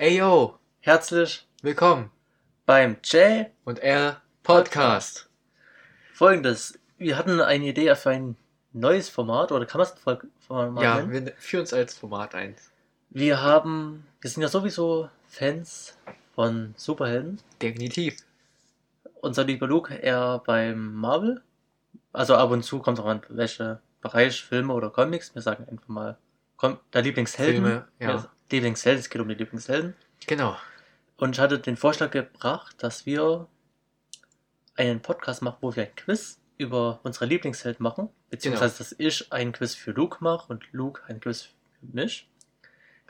Ey yo, Herzlich willkommen beim J und R Podcast. Folgendes. Wir hatten eine Idee für ein neues Format, oder kann man es Format Ja, nennen? wir führen uns als Format ein. Wir haben, wir sind ja sowieso Fans von Superhelden. Definitiv. Unser lieber Luke eher beim Marvel. Also ab und zu kommt auch an welche Bereich, Filme oder Comics. Wir sagen einfach mal, der Lieblingshelden. Filme, ja. Ja, Lieblingshelden, es geht um die Lieblingshelden. Genau. Und ich hatte den Vorschlag gebracht, dass wir einen Podcast machen, wo wir ein Quiz über unsere Lieblingshelden machen. Beziehungsweise, Genau. dass ich ein Quiz für Luke mache und Luke ein Quiz für mich.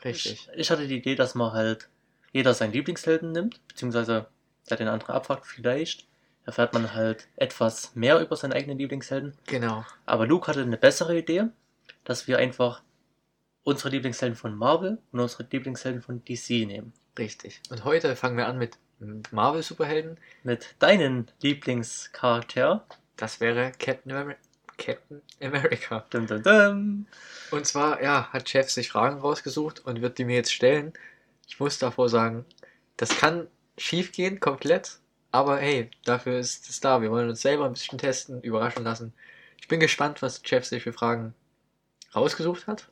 Richtig. Ich, ich hatte die Idee, dass man halt jeder seinen Lieblingshelden nimmt, beziehungsweise der den anderen abfragt. Vielleicht erfährt man halt etwas mehr über seinen eigenen Lieblingshelden. Genau. Aber Luke hatte eine bessere Idee, dass wir einfach unsere Lieblingshelden von Marvel und unsere Lieblingshelden von DC nehmen. Richtig. Und heute fangen wir an mit Marvel Superhelden. Mit deinen Lieblingscharakter. Das wäre Captain, Amer Captain America. Dum, dum, dum. Und zwar, ja, hat Chef sich Fragen rausgesucht und wird die mir jetzt stellen. Ich muss davor sagen, das kann schief gehen, komplett. Aber hey, dafür ist es da. Wir wollen uns selber ein bisschen testen, überraschen lassen. Ich bin gespannt, was Jeff sich für Fragen rausgesucht hat.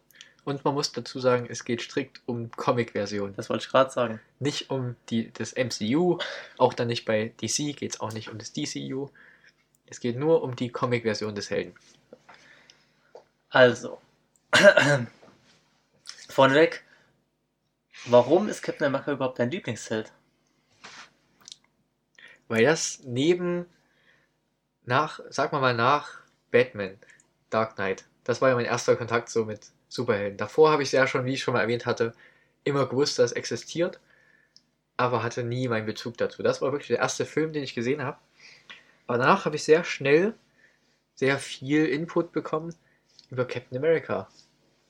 Und man muss dazu sagen, es geht strikt um Comic-Version. Das wollte ich gerade sagen. Nicht um die, das MCU, auch dann nicht bei DC geht es auch nicht um das DCU. Es geht nur um die Comic-Version des Helden. Also, vorneweg, warum ist Captain America überhaupt dein Lieblingsheld? Weil das neben, nach, sag mal mal nach Batman, Dark Knight, das war ja mein erster Kontakt so mit Superhelden. Davor habe ich ja schon, wie ich schon mal erwähnt hatte, immer gewusst, dass es existiert, aber hatte nie meinen Bezug dazu. Das war wirklich der erste Film, den ich gesehen habe. Aber danach habe ich sehr schnell sehr viel Input bekommen über Captain America.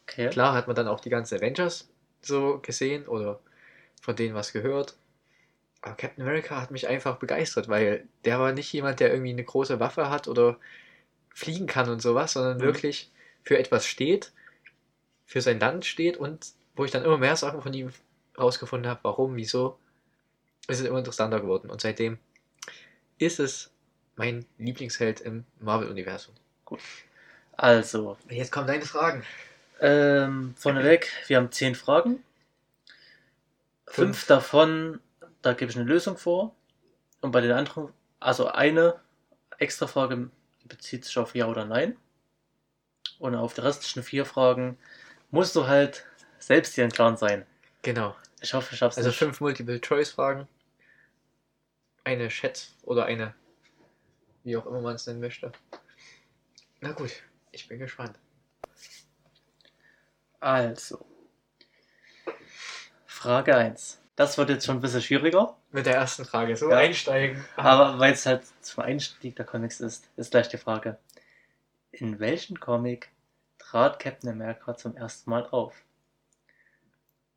Okay. Klar hat man dann auch die ganzen Avengers so gesehen oder von denen was gehört. Aber Captain America hat mich einfach begeistert, weil der war nicht jemand, der irgendwie eine große Waffe hat oder fliegen kann und sowas, sondern Mhm. wirklich für etwas steht, für sein Land steht und wo ich dann immer mehr Sachen von ihm rausgefunden habe, warum, wieso, ist es immer interessanter geworden. Und seitdem ist es mein Lieblingsheld im Marvel-Universum. Also, Jetzt kommen deine Fragen. ähm, vorneweg, wir haben zehn Fragen. Fünf, Fünf. davon, da gebe ich eine Lösung vor. Und bei den anderen, also eine extra Frage bezieht sich auf Ja oder Nein. Und auf die restlichen vier Fragen musst du halt selbst dir im Klaren sein. Genau. Ich hoffe, ich schaff's Also nicht. fünf Multiple-Choice-Fragen. Eine Schätz- oder eine, wie auch immer man es nennen möchte. Na gut, ich bin gespannt. Also. Frage 1. Das wird jetzt schon ein bisschen schwieriger, Mit der ersten Frage, so Ja. einsteigen. aber weil es halt zum Einstieg der Comics ist, ist gleich die Frage. In welchem Comic trat Captain America zum ersten Mal auf?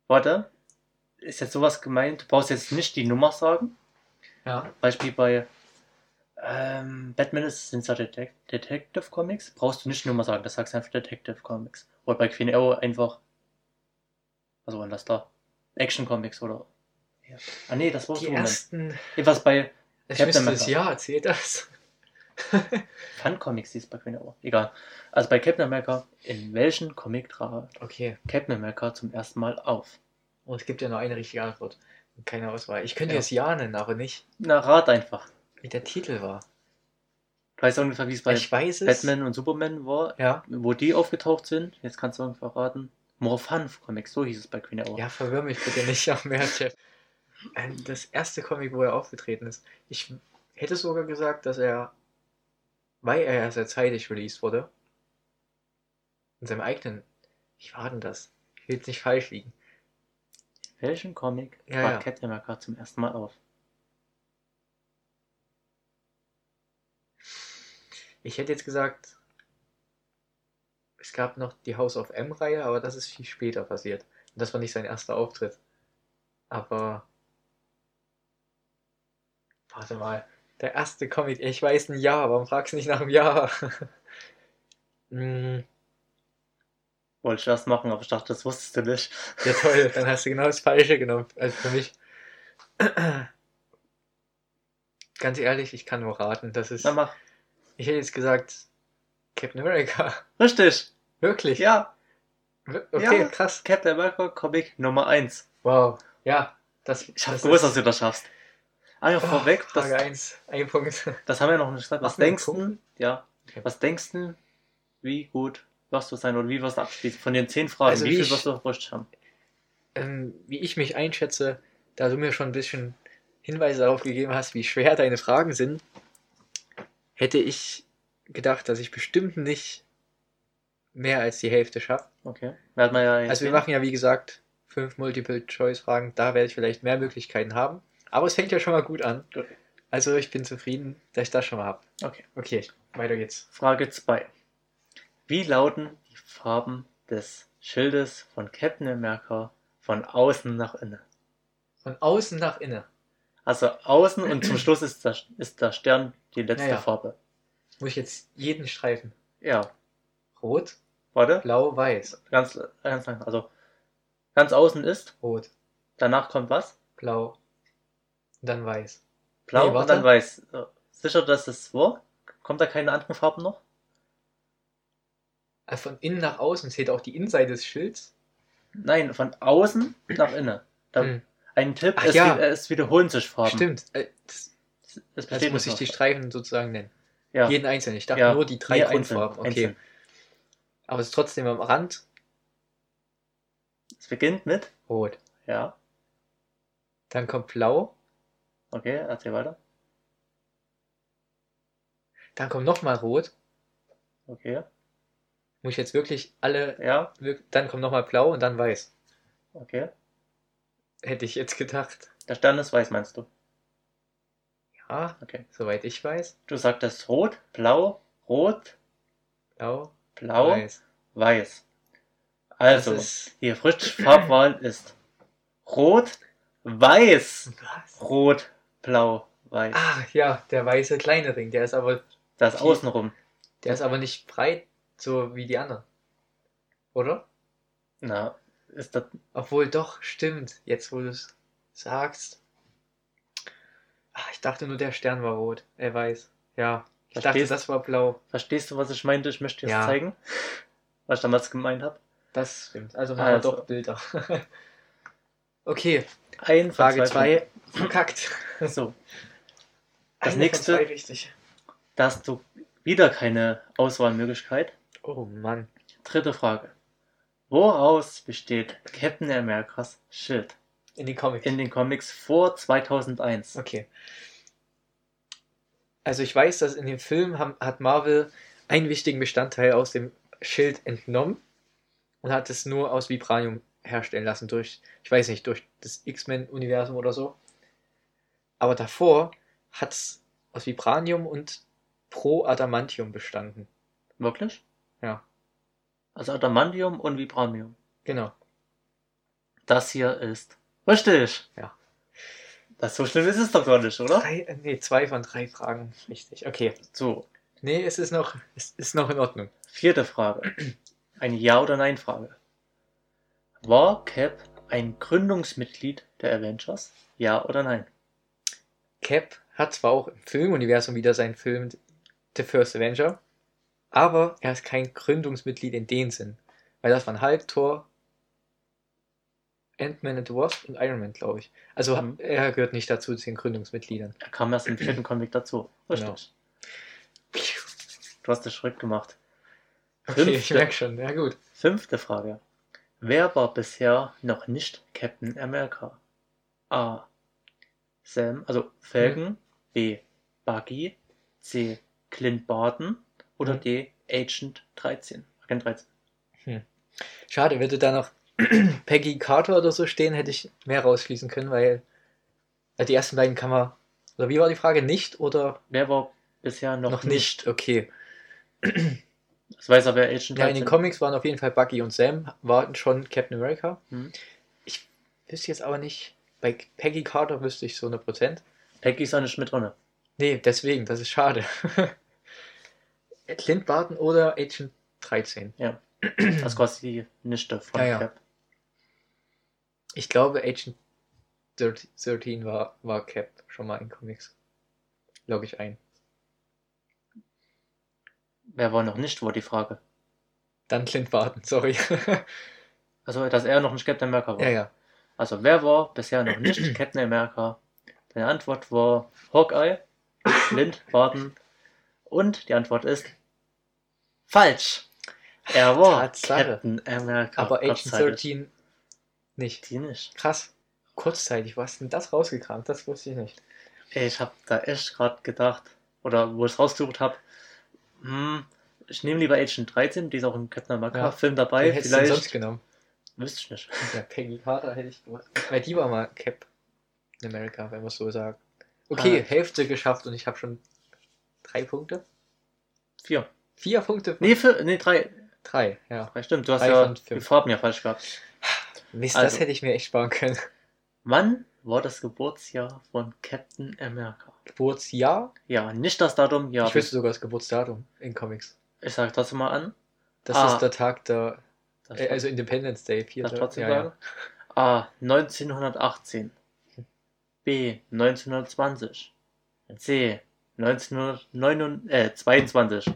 Warte, ist jetzt sowas gemeint? Du brauchst jetzt nicht die Nummer sagen. Ja, Beispiel bei ähm, Batman ist, sind ja Detec Detective Comics. Brauchst du nicht die Nummer sagen, das sagst du einfach Detective Comics. Oder bei Queen Arrow einfach. Was war denn das da? Action Comics oder. Ja. Ah nee, das war die Superman. ersten. Etwas bei Ich Captain wüsste es, America. ja, erzähl das. Fun Comics, die ist bei Queen Arrow. Egal. Also bei Captain America, in welchem Comic trat Okay, Captain America zum ersten Mal auf? und es gibt ja nur eine richtige Antwort. Keine Auswahl. Ich könnte Ja. jetzt Ja nennen, aber nicht, Na, rat einfach. wie der Titel war. Du weißt ungefähr, wie es bei ich weiß es. Batman und Superman war, Ja. wo die aufgetaucht sind. Jetzt kannst du ungefähr raten. More Fun Comics, so hieß es bei Queen Arrow. Ja, verwirr mich bitte nicht noch mehr, Chef. Ähm, Das erste Comic, wo er aufgetreten ist. Ich hätte sogar gesagt, dass er, weil er ja sehr zeitig released wurde, in seinem eigenen, wie war denn das? Ich will jetzt nicht falsch liegen. In welchem Comic Ja, trat ja. Captain America zum ersten Mal auf? Ich hätte jetzt gesagt, es gab noch die House of M-Reihe, aber das ist viel später passiert. Und das war nicht sein erster Auftritt. Aber. Warte mal. Der erste Comic, ich weiß ein Jahr, warum fragst du nicht nach einem Jahr? Hm, Wollte ich erst machen, aber ich dachte, das wusstest du nicht. Ja, toll, dann hast du genau das Falsche genommen. Also für mich. Ganz ehrlich, ich kann nur raten. Das ist. Na, mach. Ich hätte jetzt gesagt, Captain America. Richtig. Wirklich? Ja. Okay, Ja. krass. Captain America Comic Nummer 1. Wow. Ja, das. Ich habe das gewusst, ist- dass du das schaffst. Ah ja, Oh, vorweg, das, Frage 1. Ein Punkt. das haben wir noch nicht gesagt. Was einen denkst du? Ja. Was denkst du, wie gut wirst du sein oder wie wirst du abschließen? Von den zehn Fragen, Also wie wie viel ich- wirst du richtig haben? ähm, wie ich mich einschätze, da du mir schon ein bisschen Hinweise darauf gegeben hast, wie schwer deine Fragen sind, hätte ich gedacht, dass ich bestimmt nicht mehr als die Hälfte schaffe. Okay. Wir ja Also wir machen ja wie gesagt fünf Multiple-Choice-Fragen, da werde ich vielleicht mehr Möglichkeiten haben. Aber es fängt ja schon mal gut an. Gut. Also ich bin zufrieden, dass ich das schon mal habe. Okay. Okay, weiter geht's. Frage 2. Wie lauten die Farben des Schildes von Captain America von außen nach innen? Von außen nach innen. Also außen und zum Schluss ist der, ist der Stern die letzte Ja, ja. Farbe. Muss ich jetzt jeden Streifen? Ja. Rot, Warte. blau, weiß. Ganz, ganz lang. Also ganz außen ist, Rot, danach kommt was? blau dann weiß. Blau Nee, und dann weiß. Äh, Sicher, dass es wo? Kommt da keine anderen Farben noch? Also von innen nach außen zählt auch die Innenseite des Schilds. Nein, von außen nach innen. Hm. Ein Tipp, Ach es, ja. wi- es wiederholen sich Farben. Stimmt. Äh, Das, das besteht muss ich die Streifen sozusagen nennen. ja. Jeden einzelnen. Ich dachte Ja, nur die drei Grundfarben. einzeln, okay. einzeln. Aber es ist trotzdem am Rand Es beginnt mit, rot. ja, Dann kommt blau. Okay, erzähl weiter. Dann kommt nochmal rot. Okay, Muss ich jetzt wirklich alle. ja, wirk- Dann kommt nochmal blau und dann weiß. okay. Hätte ich jetzt gedacht. Der Stern ist weiß, meinst du? Ja, Okay. soweit ich weiß. Du sagtest rot, blau, rot, Blau, blau, weiß. weiß. Also, ist. die frische Farbwahl ist rot, weiß, Was? rot, blau, weiß. Ah, ja, der weiße kleine Ring. Der ist aber. Das die- außenrum. Der ist aber nicht breit, so wie die anderen. Oder? Na, ist das, Obwohl doch, stimmt. Jetzt, wo du es sagst. Ah, ich dachte nur, der Stern war rot. Er weiß. Ja. Ich dachte, Verstehst- das war blau. verstehst du, was ich meinte? Ich möchte dir Ja. das zeigen. Was ich damals gemeint habe. Das stimmt. Also machen wir Also. doch Bilder. okay, Ein von Frage zwei 2. Verkackt. So, Das Eine nächste- richtig. da hast du wieder keine Auswahlmöglichkeit. Oh Mann. Dritte Frage. Woraus besteht Captain Americas Schild In den Comics. in den Comics vor 2001? Okay. Also ich weiß, dass in dem Film haben, hat Marvel einen wichtigen Bestandteil aus dem Schild entnommen und hat es nur aus Vibranium herstellen lassen durch, ich weiß nicht, durch das X-Men-Universum oder so. Aber davor hat es aus Vibranium und Pro-Adamantium bestanden. Wirklich? Ja. Also Adamantium und Vibranium. Genau. Das hier ist richtig. Ja. Das so schlimm ist es doch gar nicht, oder? Drei, äh, nee, zwei von drei Fragen. Richtig. Okay. So, Nee, es ist noch, es ist noch in Ordnung. vierte Frage. Eine Ja- oder Nein-Frage. War Cap ein Gründungsmitglied der Avengers? Ja oder nein? Cap hat zwar auch im Filmuniversum wieder seinen Film The First Avenger, aber er ist kein Gründungsmitglied in dem Sinn. Weil das waren Hulk, Thor, Ant-Man and the Wasp und Iron Man, glaube ich. Also Mhm. er gehört nicht dazu zu den Gründungsmitgliedern. Er kam erst im vierten Comic dazu. Richtig. Genau. Du hast das schräg gemacht. Okay, ich Fünfte. merke schon. Ja gut. Fünfte Frage. Wer war bisher noch nicht Captain America? A. Sam, also Falcon. B. Buggy. C. Clint Barton. Oder Mhm. D. Agent 13. Agent 13. Schade, würde da noch Peggy Carter oder so stehen, hätte ich mehr rausschließen können, weil äh, die ersten beiden kann man. Oder wie war die Frage? Nicht oder Wer war bisher noch, noch, nicht? Okay. Das weiß aber wer Agent 13. Ja, in den Comics waren auf jeden Fall Bucky und Sam, waren schon Captain America. Mhm. Ich wüsste jetzt aber nicht, bei Peggy Carter wüsste ich so 100%. Peggy ist auch nicht mit drin. Nee, deswegen, das ist schade. Clint Barton oder Agent 13. Ja. Das ist quasi die Nichte von Ja, ja. Cap. Ich glaube, Agent 13 war, war Cap schon mal in Comics. Log ich ein. Wer war noch nicht, war die Frage. Dann Clint Barton, sorry. Also, dass er noch nicht Captain America war. ja, ja. Also, wer war bisher noch nicht Captain America? Deine Antwort war Hawkeye, Clint Barton und die Antwort ist falsch. Er war Tatsache. Captain America. Aber Agent kurzzeitig. 13 nicht. Die nicht. Krass. Kurzzeitig, wo hast denn das rausgekramt? Das wusste ich nicht. Ey, ich habe da echt gerade gedacht, oder wo ich es rausgesucht habe, hm, ich nehme lieber Agent 13, die ist auch im Captain America Ja. Dabei. denn sonst Vielleicht genommen? Wüsste ich nicht. Ja, Peggy Carter hätte ich gewusst. Weil die war mal Cap in Amerika, wenn man es so sagt. Okay, Ah. Hälfte geschafft und ich habe schon drei Punkte. Vier. Vier Punkte. Nee, vier, nee, drei. Drei, ja. Drei, stimmt. Du hast Drei ja die Farben ja falsch gehabt. Mist, Also. das hätte ich mir echt sparen können. Wann war das Geburtsjahr von Captain America? Geburtsjahr? Ja, nicht das Datum, ja. ich wüsste sogar das Geburtsdatum in Comics. Ich sag trotzdem mal an. Das Ah. ist der Tag der, Das äh, also Independence Day, das vierter. trotzdem ja, sagen. A. 1918. B. 1920. C. 1922.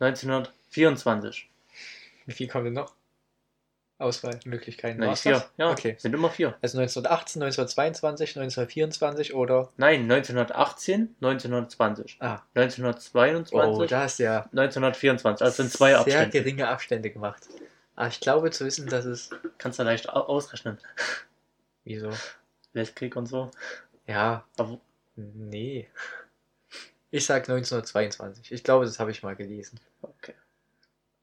1924. Wie viel kommen denn noch? Auswahlmöglichkeiten. Nein, vier. das? Ja, Okay. sind immer vier. Also 1918, 1922, 1924 oder. Nein, 1918, 1920. Ah, 1922, oh, da hast du ja 1924. Also sind zwei sehr Abstände. geringe Abstände gemacht. Aber ich glaube zu wissen, dass es. Kannst du leicht au- ausrechnen. Wieso? Weltkrieg und so. Ja, Aber nee. Ich sag 1922. Ich glaube, das habe ich mal gelesen. okay.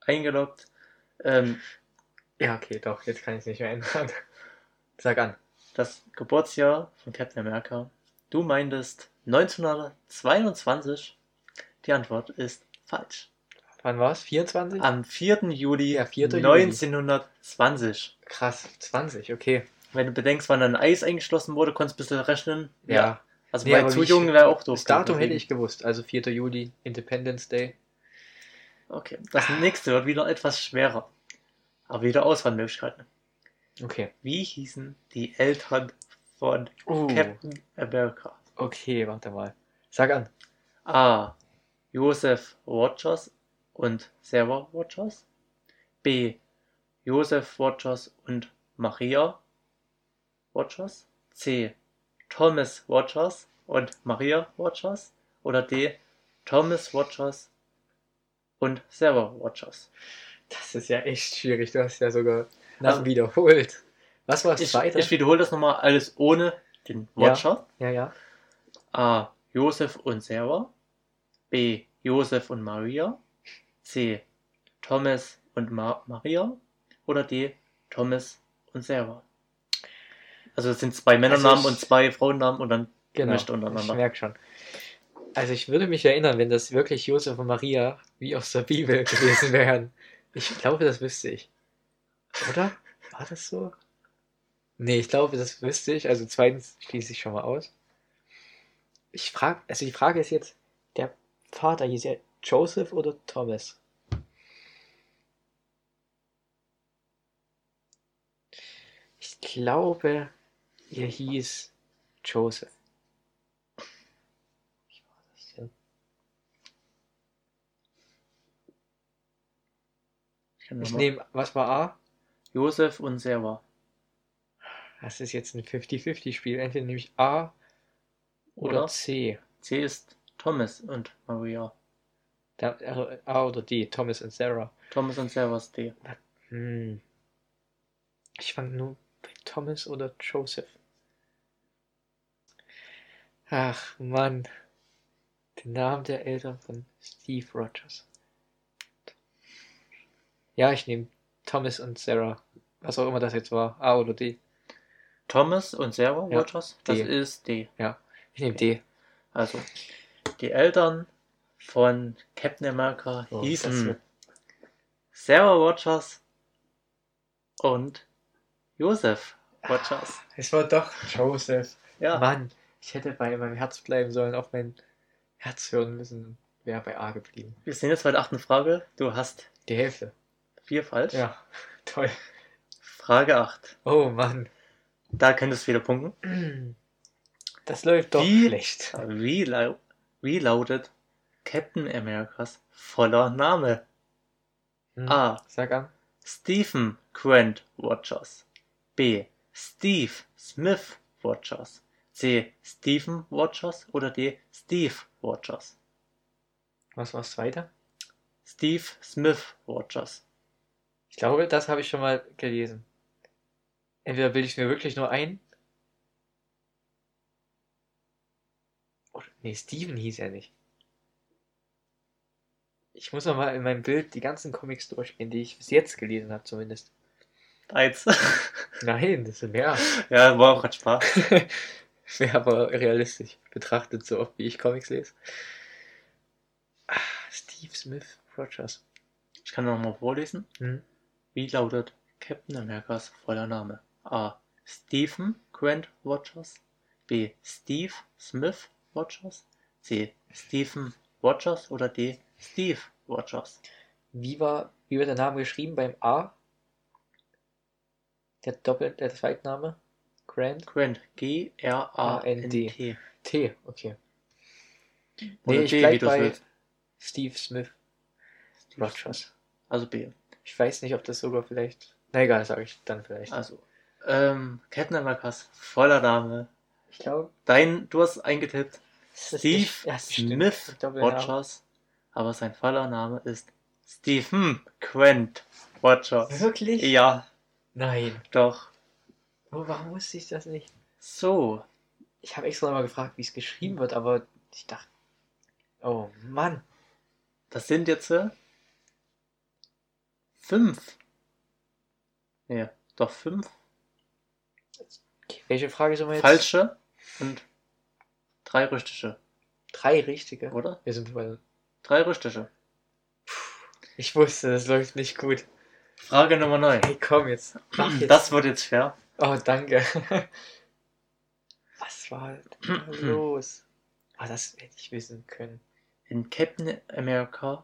Eingeloggt. Ähm, Ja, okay, doch, jetzt kann ich es nicht mehr ändern. Sag an. das Geburtsjahr von Captain America. Du meintest 1922. Die Antwort ist falsch. Wann war es? 24? Am 4. Juli Ja, 4. Juli. 1920. Krass, 20, okay. Wenn du bedenkst, wann dann Eis eingeschlossen wurde, konntest du ein bisschen rechnen. Ja. Also Nee, bei zu jungen wäre auch doof. Das Datum hätte ich gewusst. Also 4. Juli, Independence Day. Okay, das nächste wird wieder etwas schwerer. Aber wieder Auswahlmöglichkeiten. Okay. Wie hießen die Eltern von Uh, Captain America? okay, warte mal. Sag an. A. Joseph Rogers und Sarah Rogers. B. Joseph Rogers und Maria Rogers. C. Thomas Rogers und Maria Rogers. Oder D. Thomas Rogers und Sarah Rogers. Das ist ja echt schwierig. Du hast ja sogar nach Also- wiederholt. Was war das Ich, zweite? ich wiederhole das nochmal alles ohne den Ja. Roger. ja, ja. A. Joseph und Sarah. B. Joseph und Maria. C. Thomas und Ma Maria. Oder D. Thomas und Sarah. Also es sind zwei Männernamen ich- und zwei Frauennamen und dann Genau. Gemischt Ich untereinander. merke schon. Also ich würde mich erinnern, wenn das wirklich Josef und Maria wie aus der Bibel gewesen wären. Ich glaube, das wüsste ich. Oder? War das so? Nee, ich glaube, das wüsste ich. Also zweitens schließe ich schon mal aus. Ich frage, also die Frage ist jetzt, der Vater hieß ja Joseph oder Thomas? Glaube, er hieß Joseph. Wie war das denn? ich Ich nehme, was war A? Joseph und Sarah. Das ist jetzt ein 50-50-Spiel. Entweder nehme ich A oder, Oder? C. C ist Thomas und Maria. Da, also A oder D. Thomas und Sarah. Thomas und Sarah ist D. Hm. Ich fange nur Thomas oder Joseph. Ach, Mann. Den Namen der Eltern von Steve Rogers. Ja, ich nehme Thomas und Sarah. Was auch immer das jetzt war. A oder D. Thomas und Sarah Ja, Rogers, das D. ist D. Ich nehme D. Also, die Eltern von Captain America Oh, hießen Sarah Rogers und Joseph Rogers. Es war doch Joseph. Ja, Mann, ich hätte bei meinem Herz bleiben sollen, auf mein Herz hören müssen. Wäre bei A geblieben. wir sind jetzt bei der achten Frage. Du hast Die Hälfte. Vier falsch. Ja, toll. Frage 8. Oh Mann. Da könntest du wieder punkten. Das läuft doch Wie? schlecht. Wie, lau wie lautet Captain Americas voller Name? Hm. A. Sag an. Stephen Grant Rogers. B. Steve Smith Rogers. C. Stephen Rogers oder D. Steve Rogers. Was war das zweite? Steve Smith Rogers. Ich glaube, das habe ich schon mal gelesen. Entweder bilde ich mir wirklich nur ein. Oder, nee, Steven hieß er nicht. Ich muss noch mal in meinem Bild die ganzen Comics durchgehen, die ich bis jetzt gelesen habe, zumindest. Eins. Nein, das sind mehr. ja, war auch gerade Spaß. Wäre aber realistisch betrachtet, so oft wie ich Comics lese. Ah, Steve Smith Rogers. Ich kann noch mal vorlesen. Hm? Wie lautet Captain Americas voller Name? A. Stephen Grant Rogers. B. Steve Smith Rogers. C. Stephen Rogers oder D. Steve Rogers. Wie war, wie wird der Name geschrieben beim A? Der Doppel, der Zweitname? Grant? Grant. G-R-A-N-T. T, okay. Oder Nee, ich wie bleib bei willst. Steve Smith Steve Rogers. Also B. Ich weiß nicht, ob das sogar vielleicht. Na egal, sage ich dann vielleicht. Also. Ähm, Captain Americas voller Name. ich glaube, Dein, du hast eingetippt Steve ja. Smith. Rogers. Aber sein voller Name ist Stephen Grant Rogers. Wirklich? Ja, Nein. doch. Oh, warum wusste ich das nicht? So, Ich habe extra mal gefragt, wie es geschrieben wird, aber ich dachte. Oh Mann. das sind jetzt äh, fünf. Nee, doch fünf Okay, welche Frage sind wir jetzt? falsche und drei richtige, Drei richtige. oder? Wir sind bei. Drei richtige. Ich wusste, das läuft nicht gut. Frage Nummer 9. Hey, komm jetzt. Mach jetzt. Das wird jetzt fair. Oh, danke. Was war da los? Ah, das hätte ich wissen können. In Captain America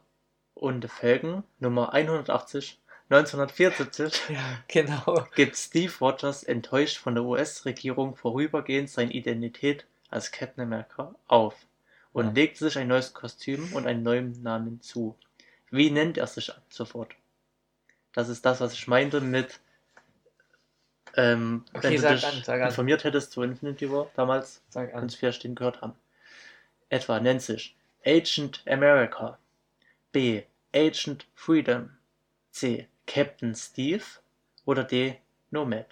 und the Falcon Nummer 180 1974 Ja, genau. gibt Steve Rogers enttäuscht von der US-Regierung vorübergehend seine Identität als Captain America auf und Ja. legt sich ein neues Kostüm und einen neuen Namen zu. Wie nennt er sich ab sofort? Das ist das, was ich meinte mit, ähm, Okay, wenn du dich an, sag an. informiert hättest zu Infinity War damals, Sag an. du vielleicht den gehört haben. Etwa nennt sich Agent America, B. Agent Freedom, C. Captain Steve oder D. Nomad.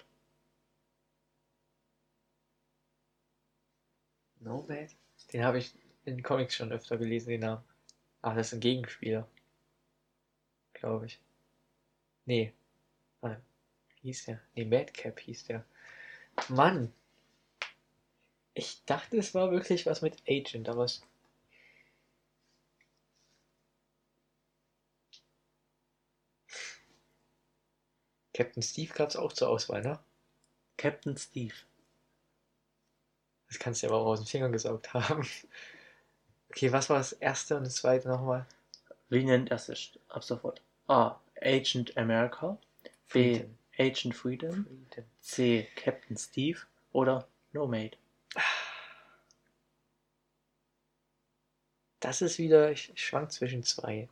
Nomad? Den habe ich in Comics schon öfter gelesen, den Namen. Ah, das ist ein Gegenspieler. Glaube ich. Nee. Ah, wie hieß der? Nee, Madcap hieß der. Mann! Ich dachte, es war wirklich was mit Agent, aber es. Captain Steve gab es auch zur Auswahl, ne? Captain Steve. Das kannst du ja aber auch aus den Fingern gesaugt haben. Okay, was war das erste und das zweite nochmal? Wie nennt er sich ab sofort? A. Agent America, B. Freedom. Agent Freedom, Freedom. C. Captain Steve oder Nomad. Das ist wieder, ich schwank zwischen zwei.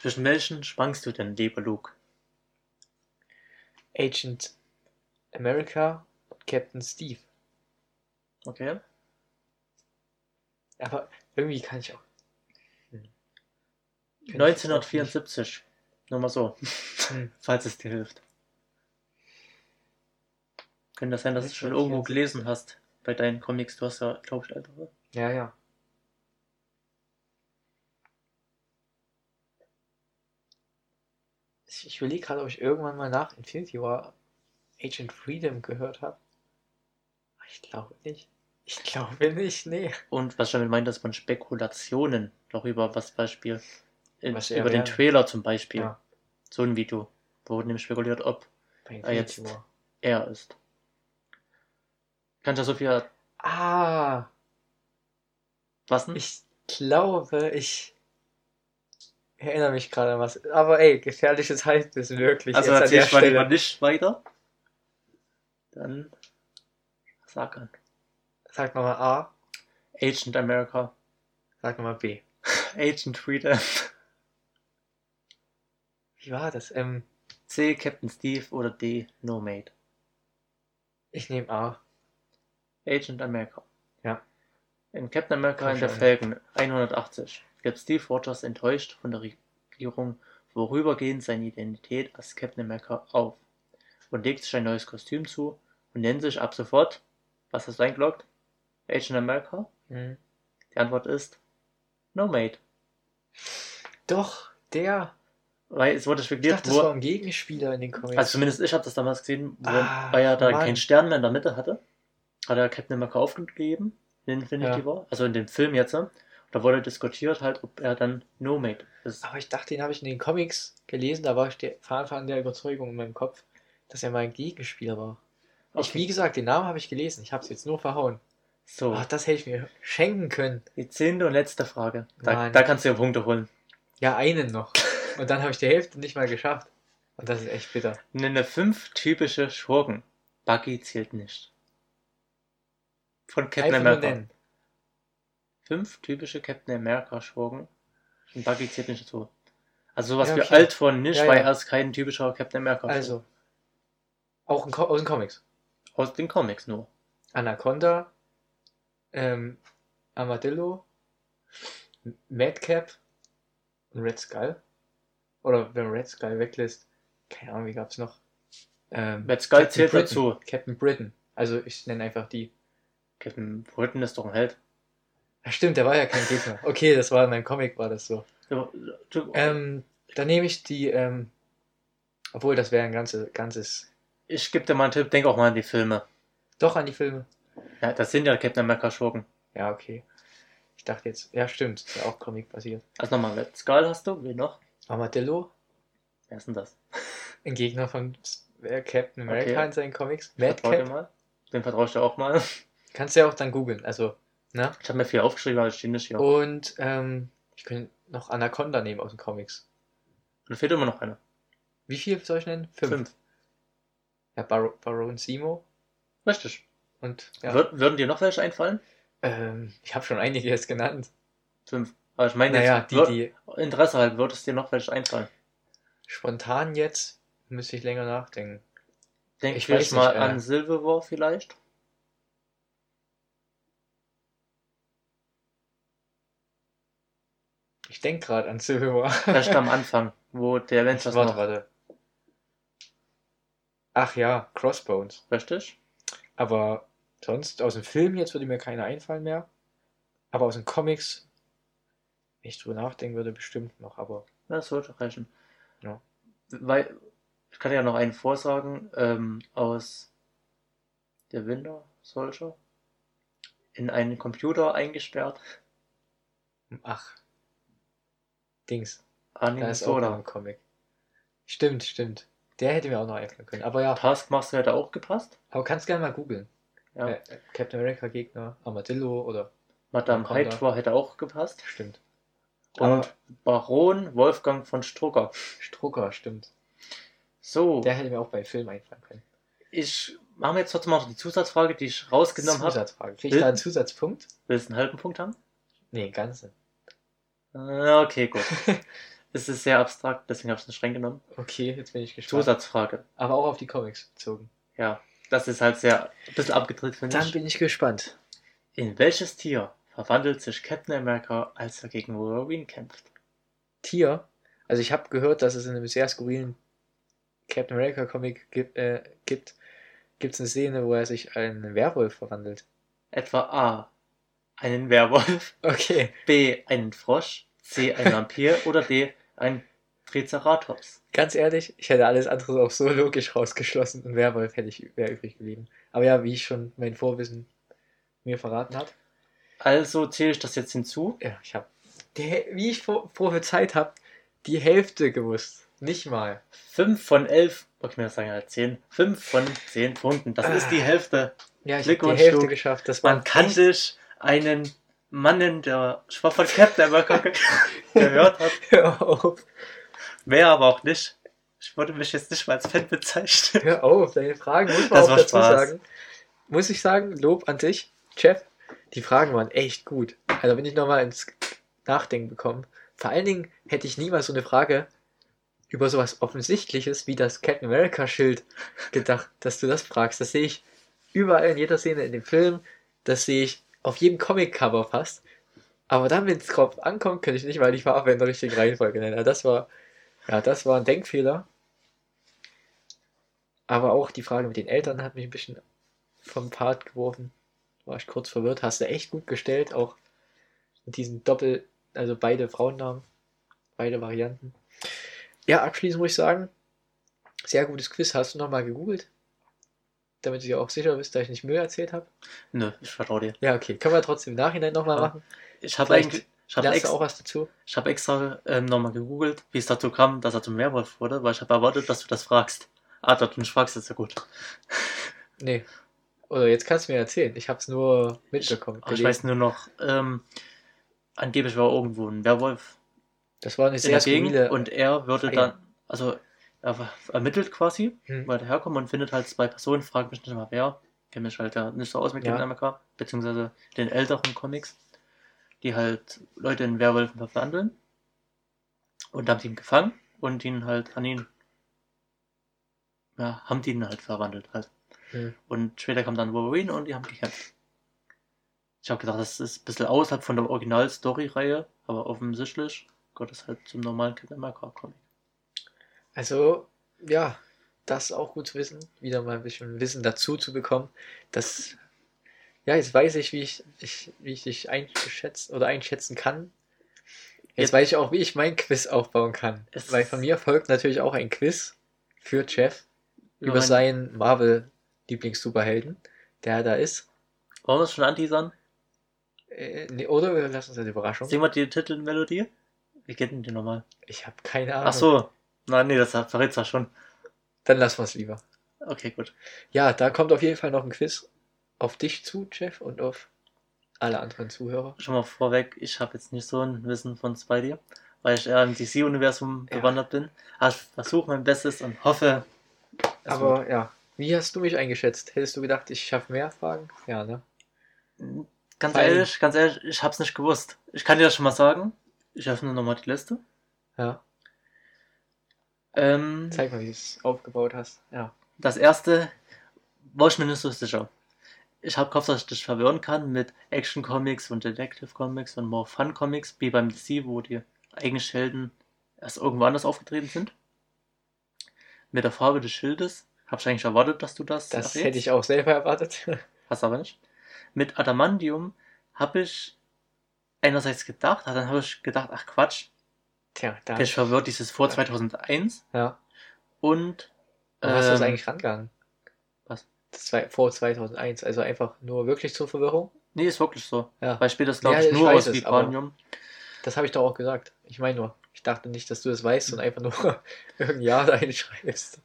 Zwischen welchen schwankst du denn, lieber Luke? Agent America und Captain Steve. Okay. Aber irgendwie kann ich auch. Hm. Könnte ich jetzt auch 1974. Nur mal so. Hm. falls es dir hilft. Könnte das sein, dass du es schon irgendwo 1974. gelesen hast bei deinen Comics? Du hast ja, glaube ich, ältere. Ja, ja. Ich, überlege gerade, ob ich irgendwann mal nach Infinity War Agent Freedom gehört habe. Ich glaube nicht. Ich glaube nicht, nee. Und was ich damit meinte, dass man Spekulationen darüber, was Beispiel in, er über den. Trailer zum Beispiel, Ja, so ein Video, wo wurde nämlich spekuliert, ob Ah, jetzt. War. er ist. Kannst du so viel Ah, was denn? ich glaube, ich. erinnere mich gerade an was. Aber ey, gefährliches Halbwissen wirklich. Also jetzt erzähl ich mal lieber nicht weiter. Dann sag an. Sag nochmal A, Agent America. sag nochmal B. Agent Freedom. Wie war das? Ähm, C. Captain Steve oder D. No Mate. ich nehme A. Agent America. Ja. In Captain America in der. Falcon 180 gibt Steve Rogers enttäuscht von der Regierung vorübergehend seine Identität als Captain America auf und legt sich ein neues Kostüm zu und nennt sich ab sofort, was hast du eingeloggt? Agent America? Hm. Die Antwort ist No Mate. Doch, der. Weil es wurde Ich spekuliert, dachte, das war wo, ein Gegenspieler in den Comics. also zumindest ich habe das damals gesehen, wo, Ah, weil er da Mann. keinen Stern mehr in der Mitte hatte, hat er Captain America aufgegeben in Infinity Ja. War, also in dem Film jetzt. Da wurde diskutiert halt, ob er dann No Mate ist. Aber ich dachte, den habe ich in den Comics gelesen, da war ich der, von Anfang an der Überzeugung in meinem Kopf, dass er mein Gegenspieler war. Ich, Okay. wie gesagt, den Namen habe ich gelesen, ich habe es jetzt nur verhauen. So, Ach, das hätte ich mir schenken können. die zehnte und letzte Frage. Da, da kannst du ja Punkte holen. Ja, einen noch. Und dann habe ich die Hälfte nicht mal geschafft. Und das ist echt bitter. Nenne fünf typische Schurken. Buggy zählt nicht. Von Captain Einfach America. Fünf typische Captain America Schurken. Und Buggy zählt nicht dazu. Also sowas Ja, wie okay. alt von nicht, Ja, weil ja. er ist kein typischer Captain America. Also, auch aus den Comics. Aus den Comics nur. Anaconda, ähm, Armadillo, Madcap und Red Skull. Oder wenn man Red Skull weglässt, keine Ahnung, wie gab's noch? Ähm, Red Skull Captain zählt Britain. dazu. Captain Britain. Also ich nenne einfach die. Captain Britain ist doch ein Held. Ja, stimmt, der war ja kein Gegner. Okay, das war in meinem Comic, war das so. Ähm, dann nehme ich die, ähm, obwohl das wäre ein ganzes, ganzes, Ich gebe dir mal einen Tipp, denk auch mal an die Filme. doch an die Filme. Ja, das sind ja Captain America Schurken. Ja, okay. Ich dachte jetzt, ja stimmt, ist ja auch Comic-basiert. Also nochmal, Red Skull hast du, wen noch? Armadillo, Wer ist denn das? ein Gegner von Captain America Okay. in seinen Comics. Madcap, mal. Den vertraue ich dir auch mal. kannst du ja auch dann googeln, also, ne? Ich habe mir viel aufgeschrieben, aber es steht nicht hier. Und, ähm, ich könnte noch Anaconda nehmen aus den Comics. Und da fehlt immer noch einer. Wie viel soll ich nennen? Fünf. Fünf. Ja, Bar Baron Simo Richtig. und, ja. Wür- würden dir noch welche einfallen? Ähm, ich habe schon einige jetzt genannt. Fünf. Aber ich meine, Naja, jetzt die, wür- die Interesse halt, würdest dir noch welche einfallen? spontan jetzt, müsste ich länger nachdenken. Denk Ich ich weiß mal nicht, äh, an Silver War vielleicht. Ich denke gerade an Civil War. Vielleicht am Anfang, wo der Avengers warte, noch. warte. Ach ja, Crossbones. Richtig? Aber sonst, aus dem Film jetzt würde mir keiner einfallen mehr. Aber aus den Comics, ich drüber nachdenken würde, bestimmt noch. Aber das sollte reichen. Ja. Weil, ich kann ja noch einen vorsagen, ähm, aus der Winter Soldier. In einen Computer eingesperrt. ach, Dings, Anime da ist auch noch ein Comic. Stimmt, stimmt. Der hätte mir auch noch einfallen können. Aber ja, Taskmaster hätte auch gepasst. aber kannst gerne mal googeln. Ja. Äh, Captain America Gegner, Armadillo oder Madame. Hydra hätte auch gepasst. stimmt. Und Aber- Baron Wolfgang von Strucker. Strucker, stimmt. So, Der hätte mir auch bei Film einfallen können. ich mache jetzt trotzdem noch die Zusatzfrage, die ich rausgenommen habe. Zusatzfrage. Krieg ich da einen Zusatzpunkt? Willst du einen halben Punkt haben? Nee, einen ganzen. Ah, Okay, gut. es ist sehr abstrakt, deswegen habe ich es nicht reingenommen. Okay, jetzt bin ich gespannt. Zusatzfrage. Aber auch auf die Comics bezogen. Ja, das ist halt sehr ein bisschen abgedreht, finde Dann ich. bin ich gespannt. In welches Tier verwandelt sich Captain America, als er gegen Wolverine kämpft? Tier. Also ich habe gehört, dass es in einem sehr skurrilen Captain America Comic gibt, äh, gibt, gibt's eine Szene, wo er sich in einen Werwolf verwandelt. Etwa A. Einen Werwolf, Okay. B. Einen Frosch, C. Ein Vampir oder D. Ein Triceratops. Ganz ehrlich, ich hätte alles andere auch so logisch rausgeschlossen. Ein Werwolf hätte ich wäre übrig geblieben. Aber ja, wie ich schon mein Vorwissen mir verraten hat. Also zähle ich das jetzt hinzu. Ja, ich habe, wie ich vor, prophezeit habe, die Hälfte gewusst. Nicht mal. 5 von 11, okay, mir das sagen halt 10, 5 von 10 Punkten. Das ist die Ah. Hälfte. Ja, ich habe die Hälfte du. geschafft. Das Man kann sich einen Mann in der Schwach von Captain America ge- gehört hat. Hör auf. Wäre aber auch nicht. Ich würde mich jetzt nicht mal als Fan bezeichnen. Hör auf, deine Fragen muss man Das auch dazu Spaß. sagen. Muss ich sagen, Lob an dich, Chef. Die Fragen waren echt gut. Also bin ich nochmal ins Nachdenken bekommen. Vor allen Dingen hätte ich niemals so eine Frage über sowas Offensichtliches wie das Captain America Schild gedacht, dass du das fragst. Das sehe ich überall in jeder Szene in dem Film. Das sehe ich auf jedem Comic-Cover fast. Aber dann, wenn es drauf ankommt, könnte ich nicht mal die Farbe in der richtigen Reihenfolge. Also Das war, ja, das war ein Denkfehler. Aber auch die Frage mit den Eltern hat mich ein bisschen vom Pfad geworfen. War ich kurz verwirrt. Hast du echt gut gestellt, auch mit diesen Doppel, also beide Frauennamen, beide Varianten. Ja, abschließend muss ich sagen, sehr gutes Quiz. Hast du nochmal gegoogelt? Damit du dir auch sicher bist, dass ich nicht Müll erzählt habe? Nö, ich vertraue dir. Ja, okay. Können wir trotzdem im Nachhinein nochmal Ja. machen? Ich habe eigentlich. Ich habe extra, auch was dazu? ich hab extra ähm, nochmal gegoogelt, wie es dazu kam, dass er zum Werwolf wurde, weil ich habe erwartet, dass du das fragst. Ah, dass du nicht fragst, ist ja gut. Nee. Oder jetzt kannst du mir erzählen. Ich habe es nur mitbekommen. Ich gelesen. weiß nur noch, ähm, angeblich war irgendwo ein Werwolf Das war eine in sehr skurrile... Und er würde dann, also er ermittelt quasi, Hm. weil er herkommt und findet halt zwei Personen, fragt mich nicht mal wer, kenne mich halt ja nicht so aus mit Ja. America, beziehungsweise den älteren Comics, die halt Leute in Werwölfen verwandeln und haben sie ihn gefangen und ihn halt an ihn, ja, haben die ihn halt verwandelt halt. Hm. Und später kam dann Wolverine und die haben gekämpft. Ich habe gedacht, das ist ein bisschen außerhalb von der Original-Story-Reihe, aber offensichtlich gehört es halt zum normalen Captain America-Comic. Also, ja, das ist auch gut zu wissen, wieder mal ein bisschen Wissen dazu zu bekommen. Das, ja, jetzt weiß ich, wie ich, ich, wie ich dich einschätzen oder einschätzen kann. Jetzt Jetzt- weiß ich auch, wie ich mein Quiz aufbauen kann. Weil von mir folgt natürlich auch ein Quiz für Jeff über mein- seinen Marvel-Lieblings-Superhelden, der da ist. Wollen wir es schon anteasern? Äh, nee, oder wir lassen uns eine Überraschung. Sehen wir die Titelmelodie? Wie geht denn die nochmal? Ich habe keine Ahnung. Ach so. Nein, nee, das verrät's ja schon. Dann lassen wir es lieber. Okay, gut. Ja, da kommt auf jeden Fall noch ein Quiz auf dich zu, Jeff, und auf alle anderen Zuhörer. Schon mal vorweg, ich habe jetzt nicht so ein Wissen von Spidey, weil ich eher im DC-Universum Ja. bewandert bin. Aber ich versuche mein Bestes und hoffe. Aber ja, wie hast du mich eingeschätzt? Hättest du gedacht, ich schaffe mehr Fragen? Ja, ne? Ganz Weil- ehrlich, ganz ehrlich, ich hab's nicht gewusst. Ich kann dir das schon mal sagen. Ich öffne nochmal die Liste. Ja. Ähm, Zeig mal, wie du es aufgebaut hast. Ja. Das erste war ich mir nicht so sicher. Ich habe gehofft, dass ich dich verwirren kann mit Action Comics und Detective Comics und More Fun Comics, wie beim DC, wo die eigentlichen Helden erst irgendwo anders aufgetreten sind. Mit der Farbe des Schildes. Habe ich eigentlich erwartet, dass du das Das errätst. hätte ich auch selber erwartet. Hast aber nicht. Mit Adamantium habe ich einerseits gedacht, dann habe ich gedacht, ach Quatsch, Tja, da. ich verwirrt, dieses vor 2001 Ja. und Wo hast du das ähm, eigentlich rangegangen? was? Das war vor 2001, also einfach nur wirklich zur Verwirrung? Nee, ist wirklich so. Ja. Weil später das glaube Ja, ich ich nur weiß aus Vibranium. Das habe ich doch auch gesagt. Ich meine nur, ich dachte nicht, dass du das weißt und einfach nur irgendein Jahr da hinschreibst.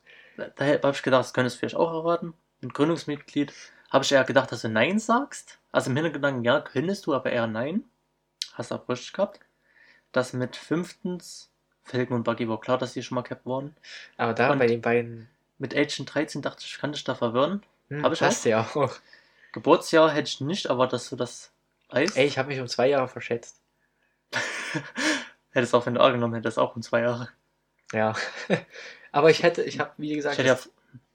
Daher habe ich gedacht, das könntest du vielleicht auch erraten. Ein Gründungsmitglied habe ich eher gedacht, dass du Nein sagst. Also im Hintergedanken, ja, könntest du, aber eher Nein. Hast du auch richtig gehabt. Das mit fünftens, Falcon und Buggy war klar, dass die schon mal capped waren. Aber da Und- bei den beiden Mit Agent 13 dachte ich, ich kann dich da verwirren. hm, Hab ich hast du ja auch. Geburtsjahr hätte ich nicht erwartet, dass du das weißt. Ey, ich habe mich um zwei Jahre verschätzt. Hättest auch, wenn du A genommen hättest, auch um zwei Jahre. Ja. Aber ich hätte, ich habe, wie Ich gesagt, hätte ja,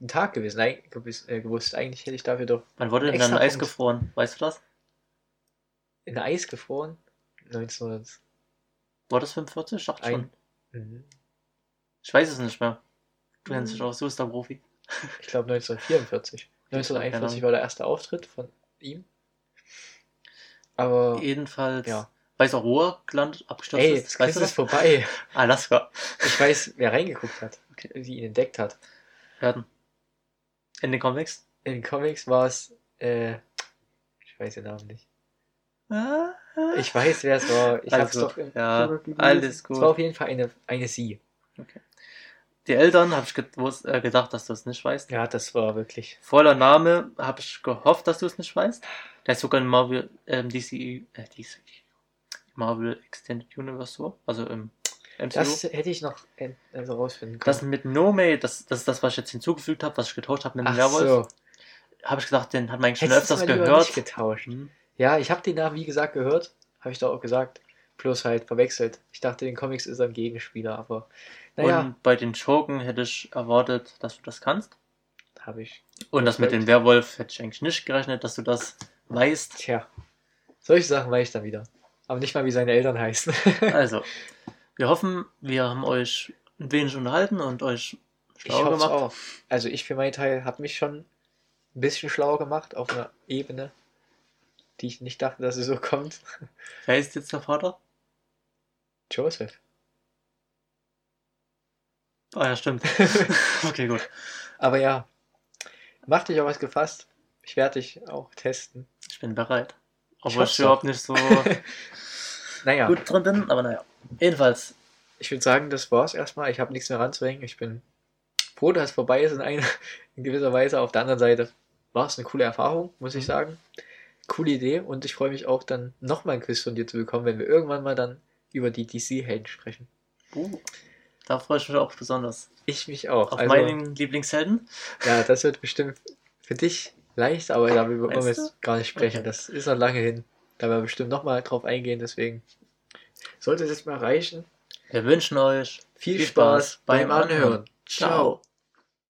einen Tag gewesen, eig- gewiss, äh, gewusst. Eigentlich hätte ich dafür doch wann wurde denn dein Eis Punkt. gefroren? Weißt du das? in Eis gefroren. 1901. War das 45? Ich dachte schon. Mhm. Ich weiß es nicht mehr. Du kennst dich Mhm. aus, du bist der Profi. Ich glaube 1944. 1941 war der erste Auftritt von ihm. Aber Jedenfalls, ja. Weiß auch, wo er gelandet, abgestürzt ey, ist. das Weißt du ist vorbei. Alaska. Ich weiß, wer reingeguckt hat, Okay. wie ihn entdeckt hat. Werden. In den Comics. In den Comics war es, äh, ich weiß den Namen nicht. Ich weiß, wer es war. Ich Alles hab's gut. doch im Ja, alles gut. Es war auf jeden Fall eine, eine Sie. Die Eltern habe ich äh, gedacht, dass du es nicht weißt. Ja, das war wirklich. Voller Name habe ich gehofft, dass du es nicht weißt. Der ist sogar in Marvel, ähm, DC, äh, DC, Marvel Extended Universe so, also im MCU. Das hätte ich noch en- also rausfinden Das können. mit Nome, das, das ist das, was ich jetzt hinzugefügt habe, was ich getauscht habe mit dem Ach Werwolf. so. Habe ich gedacht, den hat man eigentlich schon Hättest öfters gehört. nicht getauscht. Hm. Ja, ich habe den Namen, wie gesagt, gehört. Habe ich doch auch gesagt. Bloß halt verwechselt. Ich dachte, in den Comics ist er ein Gegenspieler, aber naja, Und bei den Schurken hätte ich erwartet, dass du das kannst. habe ich. Und das mit dem Werwolf hätte ich eigentlich nicht gerechnet, dass du das weißt. Tja, solche Sachen weiß ich dann wieder. Aber nicht mal, wie seine Eltern heißen. Also, wir hoffen, wir haben euch ein wenig unterhalten und euch schlau gemacht. auch. Also ich für meinen Teil habe mich schon ein bisschen schlau gemacht auf einer Ebene, die ich nicht dachte, dass sie so kommt. Wer ist jetzt der Vater? Joseph. Ah ja, stimmt. okay, gut. Aber ja, mach dich auf was gefasst. Ich werde dich auch testen. Ich bin bereit. Obwohl ich überhaupt nicht so Naja, gut drin bin, aber naja. Jedenfalls, ich würde sagen, das war's erstmal. Ich habe nichts mehr ranzuhängen. Ich bin froh, dass es vorbei ist in, einer, in gewisser Weise. Auf der anderen Seite war es eine coole Erfahrung, muss ich sagen. Coole Idee und ich freue mich auch dann nochmal ein Quiz von dir zu bekommen, wenn wir irgendwann mal dann über die DC-Helden sprechen. uh, da freue ich mich auch besonders. Ich mich auch. Auf Also, meinen Lieblingshelden. ja, das wird bestimmt für dich leicht, aber darüber wollen wir jetzt gar nicht sprechen. Okay. Das ist noch lange hin. Da werden wir bestimmt nochmal drauf eingehen, deswegen sollte es jetzt mal reichen. Wir wünschen euch Viel, Viel Spaß Spaß beim. Anhören. Ciao.